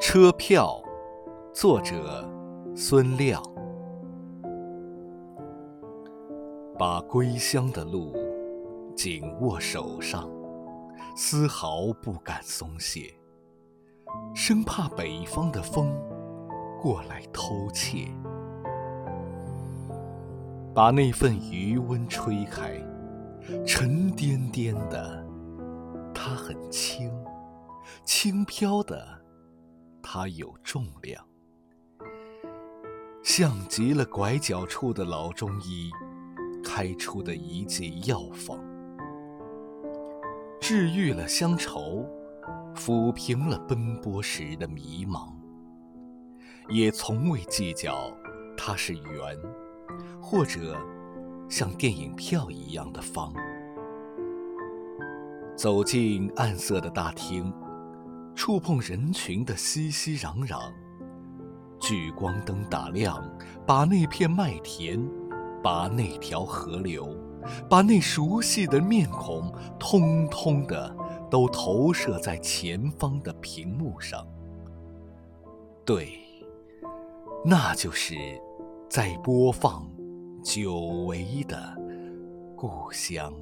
车票，作者孙亮。把归乡的路紧握手上，丝毫不敢松懈，生怕北方的风过来偷窃。把那份余温吹开，沉甸甸的，它很轻，轻飘的，它有重量，像极了拐角处的老中医开出的一剂药方，治愈了乡愁，抚平了奔波时的迷茫，也从未计较它是圆。或者像电影票一样的方，走进暗色的大厅，触碰人群的熙熙攘攘，聚光灯打亮，把那片麦田，把那条河流，把那熟悉的面孔，通通的都投射在前方的屏幕上。对，那就是在播放。久违的故乡。